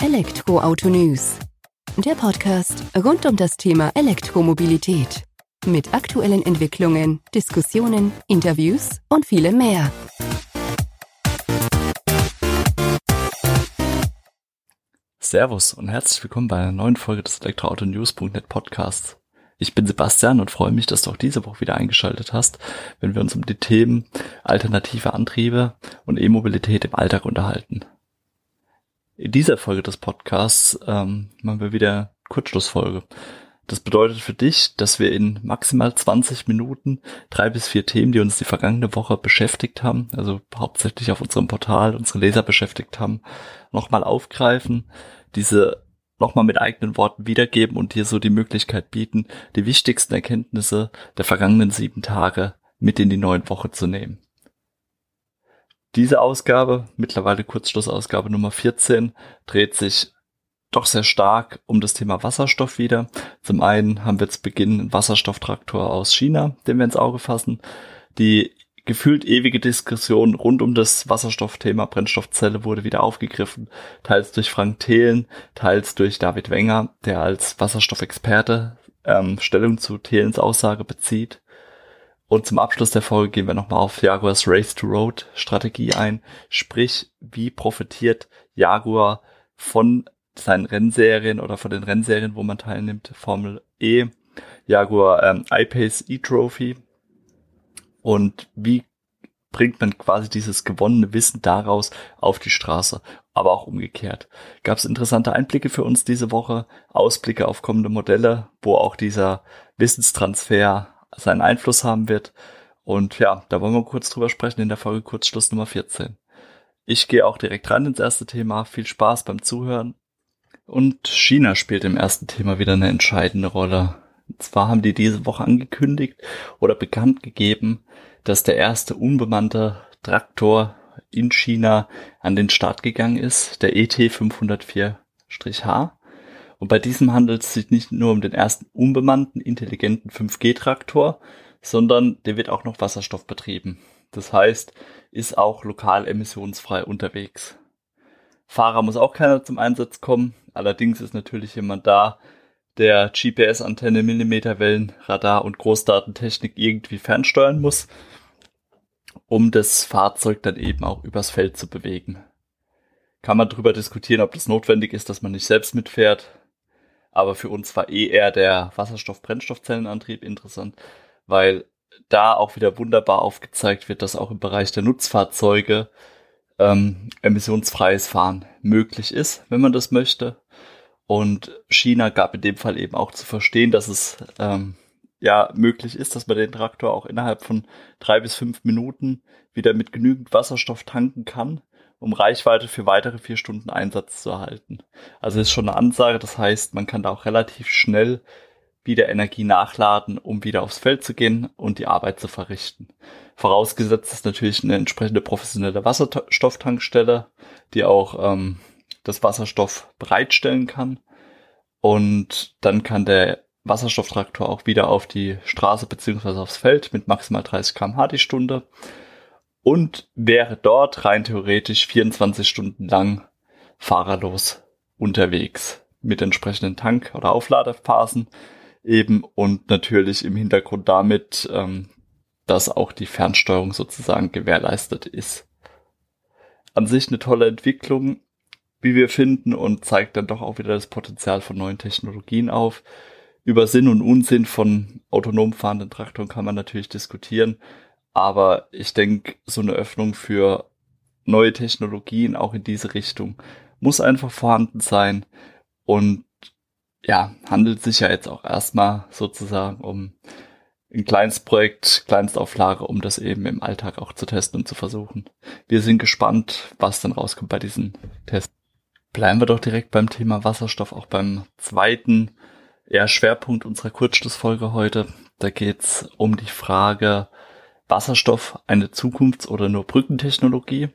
Elektroauto News. Der Podcast rund um das Thema Elektromobilität. Mit aktuellen Entwicklungen, Diskussionen, Interviews und vielem mehr. Servus und herzlich willkommen bei einer neuen Folge des Elektroautonews.net Podcasts. Ich bin Sebastian und freue mich, dass du auch diese Woche wieder eingeschaltet hast, wenn wir uns um die Themen alternative Antriebe und E-Mobilität im Alltag unterhalten. In dieser Folge des Podcasts ähm, machen wir wieder Kurzschlussfolge. Das bedeutet für dich, dass wir in maximal 20 Minuten drei bis vier Themen, die uns die vergangene Woche beschäftigt haben, also hauptsächlich auf unserem Portal unsere Leser beschäftigt haben, nochmal aufgreifen, diese nochmal mit eigenen Worten wiedergeben und dir so die Möglichkeit bieten, die wichtigsten Erkenntnisse der vergangenen sieben Tage mit in die neue Woche zu nehmen. Diese Ausgabe, mittlerweile Kurzschlussausgabe Nummer 14, dreht sich doch sehr stark um das Thema Wasserstoff wieder. Zum einen haben wir zu Beginn einen Wasserstofftraktor aus China, den wir ins Auge fassen. Die gefühlt ewige Diskussion rund um das Wasserstoffthema Brennstoffzelle wurde wieder aufgegriffen, teils durch Frank Thelen, teils durch David Wenger, der als Wasserstoffexperte ähm, Stellung zu Thelens Aussage bezieht. Und zum Abschluss der Folge gehen wir nochmal auf Jaguars Race to Road Strategie ein, sprich, wie profitiert Jaguar von seinen Rennserien oder von den Rennserien, wo man teilnimmt, Formel E, Jaguar ähm, I-Pace E-Trophy, und wie bringt man quasi dieses gewonnene Wissen daraus auf die Straße, aber auch umgekehrt. Gab es interessante Einblicke für uns diese Woche, Ausblicke auf kommende Modelle, wo auch dieser Wissenstransfer seinen Einfluss haben wird. Und ja, da wollen wir kurz drüber sprechen in der Folge Kurzschluss Nummer 14. Ich gehe auch direkt rein ins erste Thema. Viel Spaß beim Zuhören. Und China spielt im ersten Thema wieder eine entscheidende Rolle. Und zwar haben die diese Woche angekündigt oder bekannt gegeben, dass der erste unbemannte Traktor in China an den Start gegangen ist, der ET 504-H. Und bei diesem handelt es sich nicht nur um den ersten unbemannten intelligenten 5G-Traktor, sondern der wird auch noch Wasserstoff betrieben. Das heißt, ist auch lokal emissionsfrei unterwegs. Fahrer muss auch keiner zum Einsatz kommen. Allerdings ist natürlich jemand da, der GPS-Antenne, Millimeterwellen, Radar und Großdatentechnik irgendwie fernsteuern muss, um das Fahrzeug dann eben auch übers Feld zu bewegen. Kann man darüber diskutieren, ob das notwendig ist, dass man nicht selbst mitfährt. Aber für uns war eh eher der Wasserstoff-Brennstoffzellenantrieb interessant, weil da auch wieder wunderbar aufgezeigt wird, dass auch im Bereich der Nutzfahrzeuge ähm, emissionsfreies Fahren möglich ist, wenn man das möchte. Und China gab in dem Fall eben auch zu verstehen, dass es ähm, ja möglich ist, dass man den Traktor auch innerhalb von drei bis fünf Minuten wieder mit genügend Wasserstoff tanken kann, um Reichweite für weitere vier Stunden Einsatz zu erhalten. Also ist schon eine Ansage, das heißt, man kann da auch relativ schnell wieder Energie nachladen, um wieder aufs Feld zu gehen und die Arbeit zu verrichten. Vorausgesetzt ist natürlich eine entsprechende professionelle Wasserstofftankstelle, die auch ähm, das Wasserstoff bereitstellen kann. Und dann kann der Wasserstofftraktor auch wieder auf die Straße beziehungsweise aufs Feld mit maximal 30 km/h die Stunde und wäre dort rein theoretisch 24 Stunden lang fahrerlos unterwegs mit entsprechenden Tank- oder Aufladephasen eben und natürlich im Hintergrund damit, ähm, dass auch die Fernsteuerung sozusagen gewährleistet ist. An sich eine tolle Entwicklung, wie wir finden, und zeigt dann doch auch wieder das Potenzial von neuen Technologien auf. Über Sinn und Unsinn von autonom fahrenden Traktoren kann man natürlich diskutieren, aber ich denke, so eine Öffnung für neue Technologien auch in diese Richtung muss einfach vorhanden sein und ja, handelt sich ja jetzt auch erstmal sozusagen um ein kleines Projekt, Kleinstauflage, um das eben im Alltag auch zu testen und zu versuchen. Wir sind gespannt, was dann rauskommt bei diesen Tests. Bleiben wir doch direkt beim Thema Wasserstoff, auch beim zweiten ja, Schwerpunkt unserer Kurzschlussfolge heute. Da geht's um die Frage, Wasserstoff eine Zukunfts- oder nur Brückentechnologie?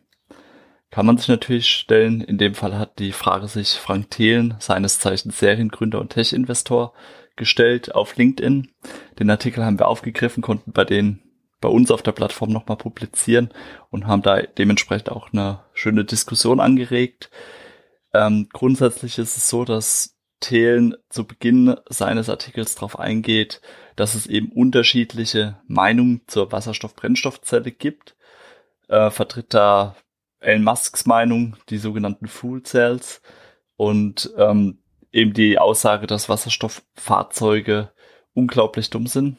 Kann man sich natürlich stellen. In dem Fall hat die Frage sich Frank Thelen, seines Zeichens Seriengründer und Tech-Investor, gestellt auf LinkedIn. Den Artikel haben wir aufgegriffen, konnten bei den bei uns auf der Plattform nochmal publizieren und haben da dementsprechend auch eine schöne Diskussion angeregt. Ähm, grundsätzlich ist es so, dass Thelen zu Beginn seines Artikels darauf eingeht, dass es eben unterschiedliche Meinungen zur Wasserstoff-Brennstoffzelle gibt. Äh, vertritt da Elon Musks Meinung, die sogenannten Fuel Cells und ähm, eben die Aussage, dass Wasserstofffahrzeuge unglaublich dumm sind.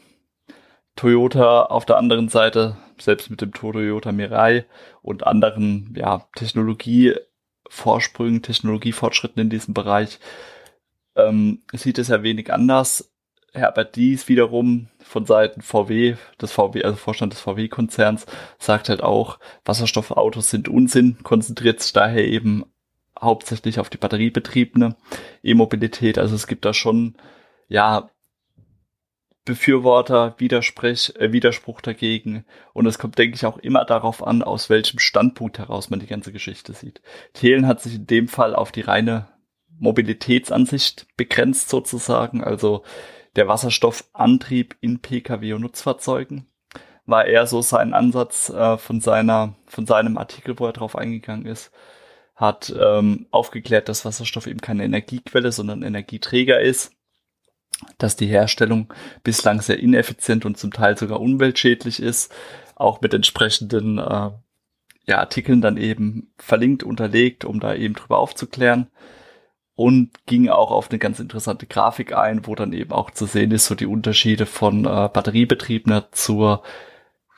Toyota auf der anderen Seite, selbst mit dem Toyota Mirai und anderen ja, Technologievorsprüngen, Technologiefortschritten in diesem Bereich, ähm, sieht es ja wenig anders. Herbert Dies wiederum von Seiten VW, das VW, also Vorstand des VW-Konzerns, sagt halt auch, Wasserstoffautos sind Unsinn, konzentriert sich daher eben hauptsächlich auf die batteriebetriebene E-Mobilität. Also es gibt da schon, ja, Befürworter, Widersprech, äh, Widerspruch dagegen. Und es kommt, denke ich, auch immer darauf an, aus welchem Standpunkt heraus man die ganze Geschichte sieht. Thelen hat sich in dem Fall auf die reine Mobilitätsansicht begrenzt sozusagen. Also der Wasserstoffantrieb in Pkw und Nutzfahrzeugen war eher so sein Ansatz äh, von seiner, von seinem Artikel, wo er drauf eingegangen ist hat ähm, aufgeklärt, dass Wasserstoff eben keine Energiequelle, sondern Energieträger ist, dass die Herstellung bislang sehr ineffizient und zum Teil sogar umweltschädlich ist, auch mit entsprechenden äh, ja, Artikeln dann eben verlinkt, unterlegt, um da eben drüber aufzuklären und ging auch auf eine ganz interessante Grafik ein, wo dann eben auch zu sehen ist, so die Unterschiede von äh, batteriebetriebener zur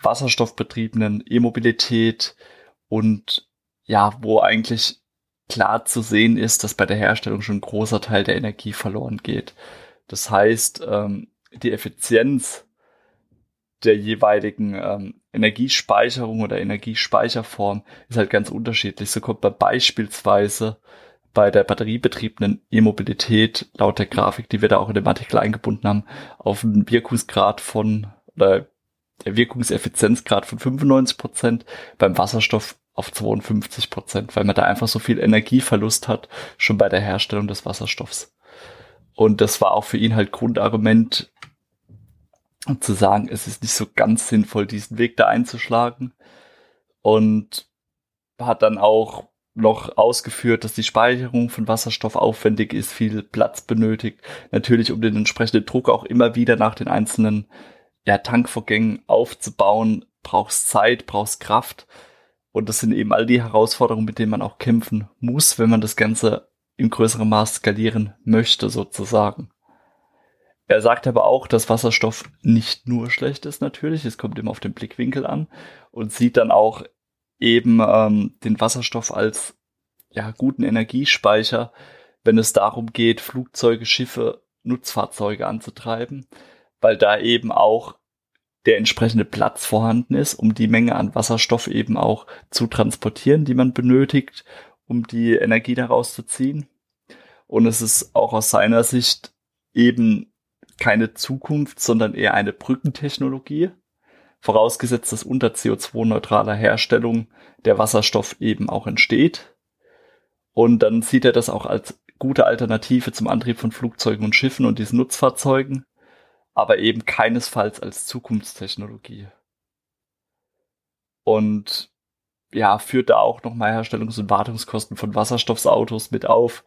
wasserstoffbetriebenen E-Mobilität und ja, wo eigentlich klar zu sehen ist, dass bei der Herstellung schon ein großer Teil der Energie verloren geht. Das heißt, ähm, die Effizienz der jeweiligen ähm, Energiespeicherung oder Energiespeicherform ist halt ganz unterschiedlich. So kommt man beispielsweise bei der batteriebetriebenen E-Mobilität laut der Grafik, die wir da auch in dem Artikel eingebunden haben, auf einen Wirkungsgrad von oder der Wirkungseffizienzgrad von 95 Prozent, beim Wasserstoff auf 52 Prozent, weil man da einfach so viel Energieverlust hat, schon bei der Herstellung des Wasserstoffs. Und das war auch für ihn halt Grundargument, zu sagen, es ist nicht so ganz sinnvoll, diesen Weg da einzuschlagen. Und hat dann auch noch ausgeführt, dass die Speicherung von Wasserstoff aufwendig ist, viel Platz benötigt. Natürlich, um den entsprechenden Druck auch immer wieder nach den einzelnen ja, Tankvorgängen aufzubauen, brauchst Zeit, brauchst Kraft. Und das sind eben all die Herausforderungen, mit denen man auch kämpfen muss, wenn man das Ganze in größerem Maß skalieren möchte, sozusagen. Er sagt aber auch, dass Wasserstoff nicht nur schlecht ist, natürlich. Es kommt immer auf den Blickwinkel an und sieht dann auch eben ähm, den Wasserstoff als ja, guten Energiespeicher, wenn es darum geht, Flugzeuge, Schiffe, Nutzfahrzeuge anzutreiben, weil da eben auch der entsprechende Platz vorhanden ist, um die Menge an Wasserstoff eben auch zu transportieren, die man benötigt, um die Energie daraus zu ziehen. Und es ist auch aus seiner Sicht eben keine Zukunft, sondern eher eine Brückentechnologie, vorausgesetzt, dass unter CO2-neutraler Herstellung der Wasserstoff eben auch entsteht. Und dann sieht er das auch als gute Alternative zum Antrieb von Flugzeugen und Schiffen und diesen Nutzfahrzeugen aber eben keinesfalls als Zukunftstechnologie. Und ja, führt da auch nochmal Herstellungs- und Wartungskosten von Wasserstoffsautos mit auf.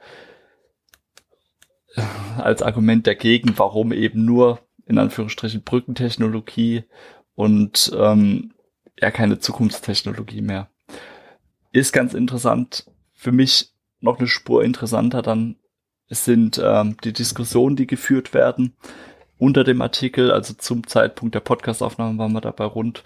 Als Argument dagegen, warum eben nur in Anführungsstrichen Brückentechnologie und ähm, ja keine Zukunftstechnologie mehr. Ist ganz interessant. Für mich noch eine Spur interessanter dann sind ähm, die Diskussionen, die geführt werden unter dem Artikel, also zum Zeitpunkt der Podcastaufnahme waren wir dabei rund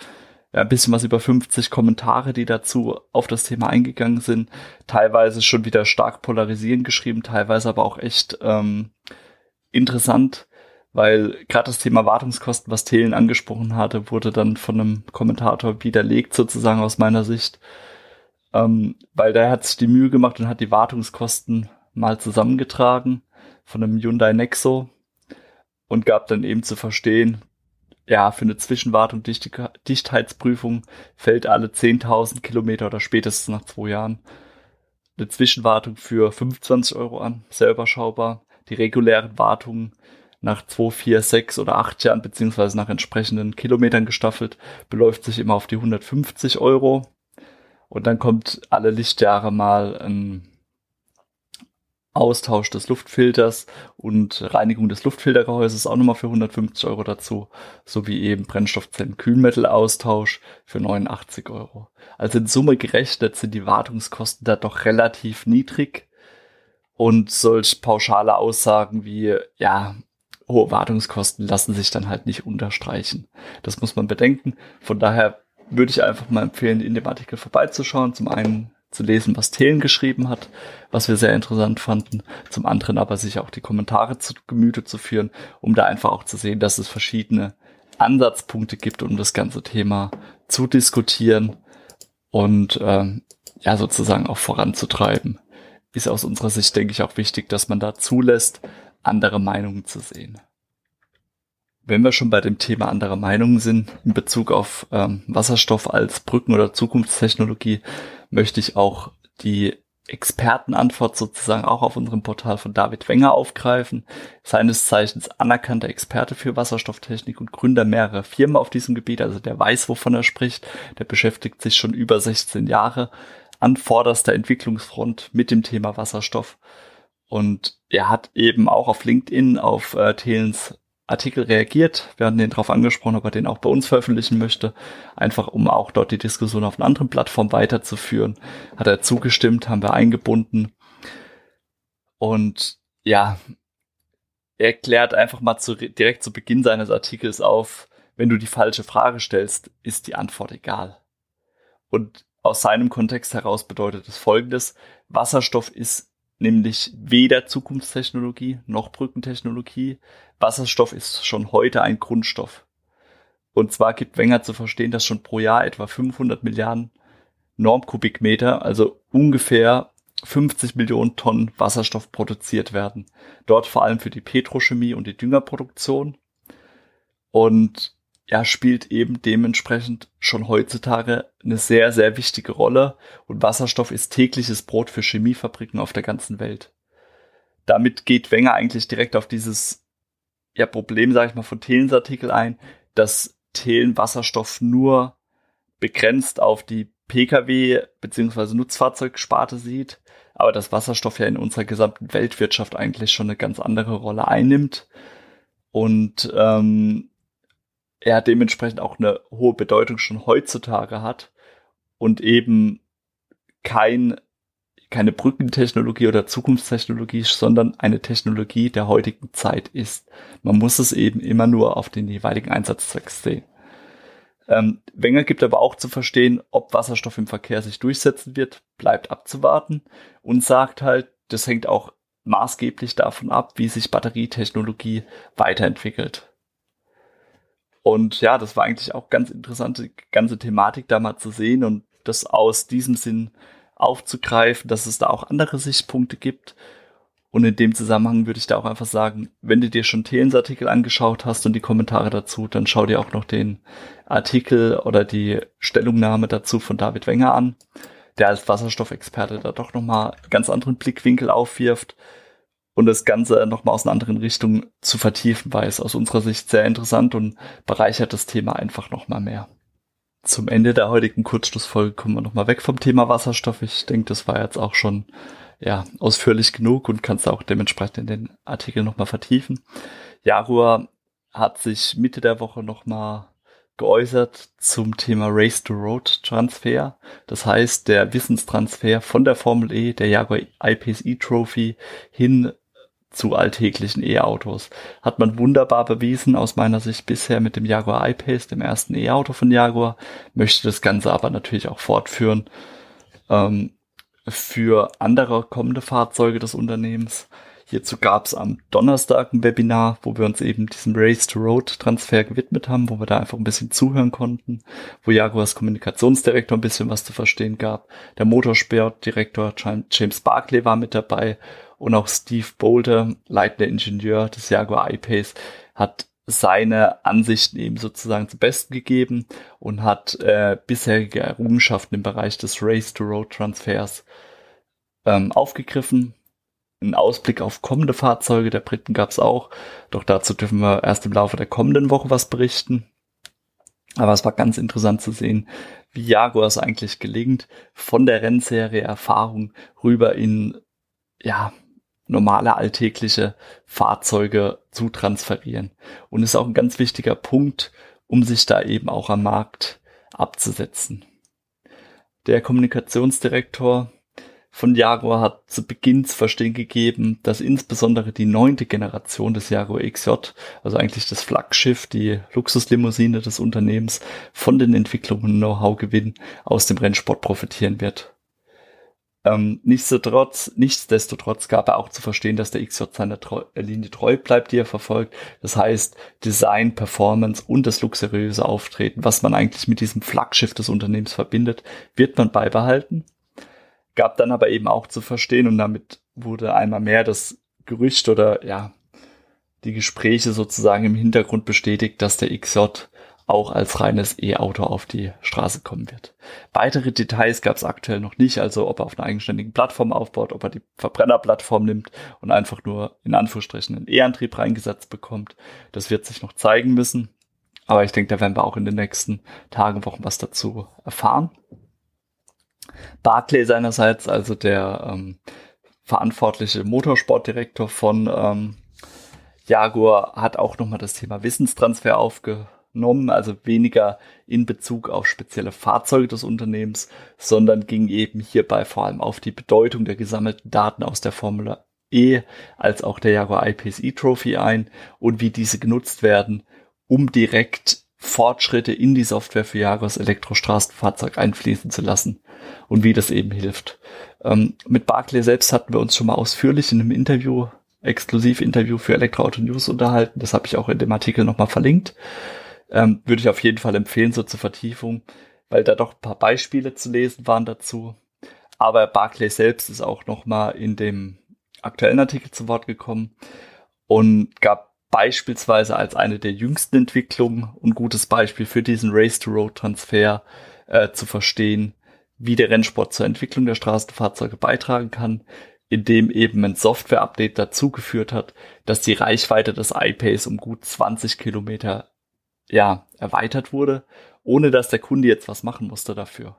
ja, ein bisschen was über 50 Kommentare, die dazu auf das Thema eingegangen sind. Teilweise schon wieder stark polarisierend geschrieben, teilweise aber auch echt ähm, interessant, weil gerade das Thema Wartungskosten, was Thelen angesprochen hatte, wurde dann von einem Kommentator widerlegt, sozusagen aus meiner Sicht. Ähm, weil der hat sich die Mühe gemacht und hat die Wartungskosten mal zusammengetragen von einem Hyundai Nexo, und gab dann eben zu verstehen, ja, für eine Zwischenwartung, Dichtheitsprüfung fällt alle 10.000 Kilometer oder spätestens nach zwei Jahren eine Zwischenwartung für 25 Euro an, sehr überschaubar. Die regulären Wartungen nach 2, 4, 6 oder 8 Jahren, beziehungsweise nach entsprechenden Kilometern gestaffelt, beläuft sich immer auf die 150 Euro. Und dann kommt alle Lichtjahre mal ein Austausch des Luftfilters und Reinigung des Luftfiltergehäuses auch nochmal für 150 Euro dazu, sowie eben Brennstoffzellen-Kühlmettelaustausch für 89 Euro. Also in Summe gerechnet sind die Wartungskosten da doch relativ niedrig und solch pauschale Aussagen wie, ja, hohe Wartungskosten lassen sich dann halt nicht unterstreichen. Das muss man bedenken. Von daher würde ich einfach mal empfehlen, in dem Artikel vorbeizuschauen. Zum einen zu lesen, was Thelen geschrieben hat, was wir sehr interessant fanden. Zum anderen aber sich auch die Kommentare zu Gemüte zu führen, um da einfach auch zu sehen, dass es verschiedene Ansatzpunkte gibt, um das ganze Thema zu diskutieren und ähm, ja sozusagen auch voranzutreiben. Ist aus unserer Sicht, denke ich, auch wichtig, dass man da zulässt, andere Meinungen zu sehen. Wenn wir schon bei dem Thema anderer Meinungen sind, in Bezug auf ähm, Wasserstoff als Brücken- oder Zukunftstechnologie, möchte ich auch die Expertenantwort sozusagen auch auf unserem Portal von David Wenger aufgreifen. Seines Zeichens anerkannter Experte für Wasserstofftechnik und Gründer mehrerer Firmen auf diesem Gebiet. Also der weiß, wovon er spricht. Der beschäftigt sich schon über 16 Jahre an vorderster Entwicklungsfront mit dem Thema Wasserstoff. Und er hat eben auch auf LinkedIn auf äh, Thelens Artikel reagiert. Wir hatten den darauf angesprochen, ob er den auch bei uns veröffentlichen möchte. Einfach um auch dort die Diskussion auf einer anderen Plattform weiterzuführen. Hat er zugestimmt, haben wir eingebunden. Und ja, er klärt einfach mal zu, direkt zu Beginn seines Artikels auf, wenn du die falsche Frage stellst, ist die Antwort egal. Und aus seinem Kontext heraus bedeutet es folgendes. Wasserstoff ist nämlich weder Zukunftstechnologie noch Brückentechnologie. Wasserstoff ist schon heute ein Grundstoff. Und zwar gibt Wenger zu verstehen, dass schon pro Jahr etwa 500 Milliarden Normkubikmeter, also ungefähr 50 Millionen Tonnen Wasserstoff produziert werden. Dort vor allem für die Petrochemie und die Düngerproduktion. Und ja, spielt eben dementsprechend schon heutzutage eine sehr, sehr wichtige Rolle und Wasserstoff ist tägliches Brot für Chemiefabriken auf der ganzen Welt. Damit geht Wenger eigentlich direkt auf dieses ja, Problem, sage ich mal, von Thelens Artikel ein, dass Thelen Wasserstoff nur begrenzt auf die Pkw bzw. Nutzfahrzeugsparte sieht, aber dass Wasserstoff ja in unserer gesamten Weltwirtschaft eigentlich schon eine ganz andere Rolle einnimmt. Und ähm, er dementsprechend auch eine hohe Bedeutung schon heutzutage hat und eben kein, keine Brückentechnologie oder Zukunftstechnologie, sondern eine Technologie der heutigen Zeit ist. Man muss es eben immer nur auf den jeweiligen Einsatzzweck sehen. Ähm, Wenger gibt aber auch zu verstehen, ob Wasserstoff im Verkehr sich durchsetzen wird, bleibt abzuwarten und sagt halt, das hängt auch maßgeblich davon ab, wie sich Batterietechnologie weiterentwickelt. Und ja, das war eigentlich auch ganz interessante ganze Thematik da mal zu sehen und das aus diesem Sinn aufzugreifen, dass es da auch andere Sichtpunkte gibt. Und in dem Zusammenhang würde ich da auch einfach sagen, wenn du dir schon Thelens Artikel angeschaut hast und die Kommentare dazu, dann schau dir auch noch den Artikel oder die Stellungnahme dazu von David Wenger an, der als Wasserstoffexperte da doch nochmal ganz anderen Blickwinkel aufwirft und das Ganze nochmal aus einer anderen Richtung zu vertiefen, weil es aus unserer Sicht sehr interessant und bereichert das Thema einfach nochmal mehr. Zum Ende der heutigen Kurzschlussfolge kommen wir nochmal weg vom Thema Wasserstoff. Ich denke, das war jetzt auch schon ja, ausführlich genug und kannst auch dementsprechend in den Artikel nochmal vertiefen. Jaguar hat sich Mitte der Woche nochmal geäußert zum Thema Race to Road Transfer. Das heißt, der Wissenstransfer von der Formel E, der Jaguar I-Pace E-Trophy hin zu alltäglichen E-Autos. Hat man wunderbar bewiesen aus meiner Sicht bisher mit dem Jaguar I-Pace, dem ersten E-Auto von Jaguar, möchte das Ganze aber natürlich auch fortführen ähm, für andere kommende Fahrzeuge des Unternehmens. Hierzu gab es am Donnerstag ein Webinar, wo wir uns eben diesem Race to Road Transfer gewidmet haben, wo wir da einfach ein bisschen zuhören konnten, wo Jaguars Kommunikationsdirektor ein bisschen was zu verstehen gab. Der Motorsportdirektor James Barclay war mit dabei und auch Steve Boulder, leitender Ingenieur des Jaguar I-Pace, hat seine Ansichten eben sozusagen zu Besten gegeben und hat äh, bisherige Errungenschaften im Bereich des Race-to-Road-Transfers ähm, aufgegriffen. Ein Ausblick auf kommende Fahrzeuge der Briten gab es auch, doch dazu dürfen wir erst im Laufe der kommenden Woche was berichten. Aber es war ganz interessant zu sehen, wie Jaguar es eigentlich gelingt, von der Rennserie Erfahrung rüber in ja normale alltägliche Fahrzeuge zu transferieren. Und ist auch ein ganz wichtiger Punkt, um sich da eben auch am Markt abzusetzen. Der Kommunikationsdirektor von Jaguar hat zu Beginn zu verstehen gegeben, dass insbesondere die neunte Generation des Jaguar XJ, also eigentlich das Flaggschiff, die Luxuslimousine des Unternehmens, von den Entwicklungen Know-how-Gewinn aus dem Rennsport profitieren wird. Ähm, nichtsdestotrotz, nichtsdestotrotz gab er auch zu verstehen, dass der XJ seiner Treu Linie treu bleibt, die er verfolgt. Das heißt, Design, Performance und das luxuriöse Auftreten, was man eigentlich mit diesem Flaggschiff des Unternehmens verbindet, wird man beibehalten gab dann aber eben auch zu verstehen und damit wurde einmal mehr das Gerücht oder ja, die Gespräche sozusagen im Hintergrund bestätigt, dass der XJ auch als reines E-Auto auf die Straße kommen wird. Weitere Details gab es aktuell noch nicht, also ob er auf einer eigenständigen Plattform aufbaut, ob er die Verbrennerplattform nimmt und einfach nur in Anführungsstrichen einen E-Antrieb reingesetzt bekommt. Das wird sich noch zeigen müssen. Aber ich denke, da werden wir auch in den nächsten Tagen, Wochen was dazu erfahren. Barclay seinerseits, also der ähm, verantwortliche Motorsportdirektor von ähm, Jaguar, hat auch nochmal das Thema Wissenstransfer aufgenommen, also weniger in Bezug auf spezielle Fahrzeuge des Unternehmens, sondern ging eben hierbei vor allem auf die Bedeutung der gesammelten Daten aus der Formel E als auch der Jaguar I-Pace E-Trophy ein und wie diese genutzt werden, um direkt Fortschritte in die Software für Jagos Elektrostraßenfahrzeug einfließen zu lassen und wie das eben hilft. Ähm, mit Barclay selbst hatten wir uns schon mal ausführlich in einem Interview, Exklusiv-Interview für Elektroauto News unterhalten. Das habe ich auch in dem Artikel nochmal verlinkt. Ähm, würde ich auf jeden Fall empfehlen, so zur Vertiefung, weil da doch ein paar Beispiele zu lesen waren dazu. Aber Barclay selbst ist auch nochmal in dem aktuellen Artikel zu Wort gekommen und gab beispielsweise als eine der jüngsten Entwicklungen und gutes Beispiel für diesen Race-to-Road-Transfer äh, zu verstehen, wie der Rennsport zur Entwicklung der Straßenfahrzeuge beitragen kann, indem eben ein Software-Update dazu geführt hat, dass die Reichweite des iPace um gut 20 Kilometer ja, erweitert wurde, ohne dass der Kunde jetzt was machen musste dafür.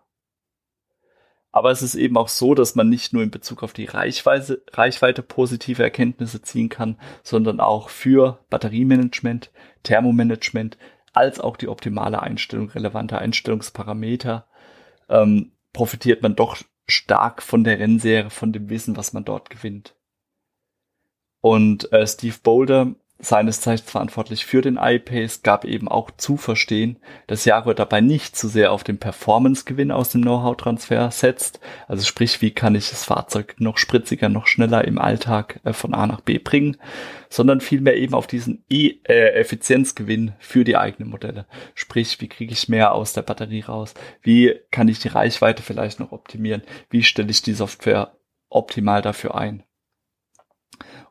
Aber es ist eben auch so, dass man nicht nur in Bezug auf die Reichweite, Reichweite positive Erkenntnisse ziehen kann, sondern auch für Batteriemanagement, Thermomanagement, als auch die optimale Einstellung relevanter Einstellungsparameter ähm, profitiert man doch stark von der Rennserie, von dem Wissen, was man dort gewinnt. Und äh, Steve Boulder seines Zeichens verantwortlich für den iPace, gab eben auch zu verstehen, dass Jaguar dabei nicht zu sehr auf den Performance-Gewinn aus dem Know-how-Transfer setzt. Also sprich, wie kann ich das Fahrzeug noch spritziger, noch schneller im Alltag äh, von A nach B bringen, sondern vielmehr eben auf diesen e äh, Effizienzgewinn für die eigenen Modelle. Sprich, wie kriege ich mehr aus der Batterie raus? Wie kann ich die Reichweite vielleicht noch optimieren? Wie stelle ich die Software optimal dafür ein?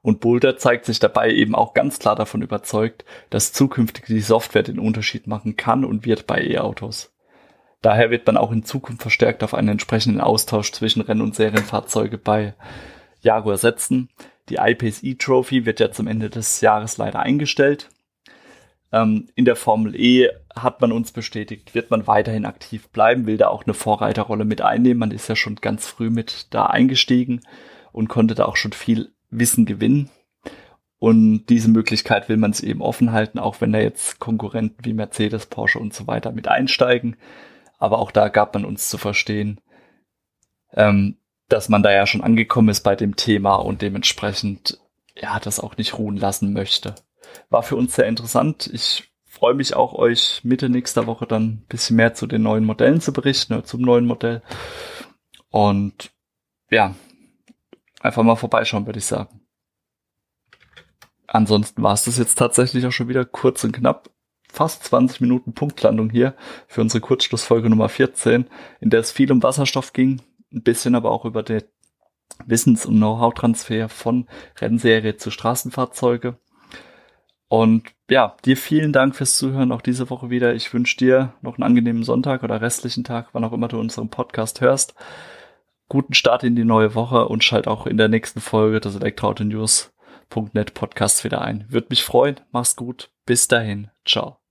Und Boulder zeigt sich dabei eben auch ganz klar davon überzeugt, dass zukünftig die Software den Unterschied machen kann und wird bei E-Autos. Daher wird man auch in Zukunft verstärkt auf einen entsprechenden Austausch zwischen Renn- und Serienfahrzeuge bei Jaguar setzen. Die iPace E-Trophy wird ja zum Ende des Jahres leider eingestellt. Ähm, in der Formel E hat man uns bestätigt, wird man weiterhin aktiv bleiben, will da auch eine Vorreiterrolle mit einnehmen. Man ist ja schon ganz früh mit da eingestiegen und konnte da auch schon viel Wissen gewinnen. Und diese Möglichkeit will man es eben offen halten, auch wenn da jetzt Konkurrenten wie Mercedes, Porsche und so weiter mit einsteigen. Aber auch da gab man uns zu verstehen, ähm, dass man da ja schon angekommen ist bei dem Thema und dementsprechend ja das auch nicht ruhen lassen möchte. War für uns sehr interessant. Ich freue mich auch, euch Mitte nächster Woche dann ein bisschen mehr zu den neuen Modellen zu berichten oder zum neuen Modell. Und ja, einfach mal vorbeischauen, würde ich sagen. Ansonsten war es das jetzt tatsächlich auch schon wieder kurz und knapp. Fast 20 Minuten Punktlandung hier für unsere Kurzschlussfolge Nummer 14, in der es viel um Wasserstoff ging, ein bisschen aber auch über den Wissens- und Know-how-Transfer von Rennserie zu Straßenfahrzeuge. Und ja, dir vielen Dank fürs Zuhören auch diese Woche wieder. Ich wünsche dir noch einen angenehmen Sonntag oder restlichen Tag, wann auch immer du unseren Podcast hörst guten Start in die neue Woche und schalt auch in der nächsten Folge des Elektroauto Podcasts wieder ein. Würde mich freuen. Mach's gut. Bis dahin. Ciao.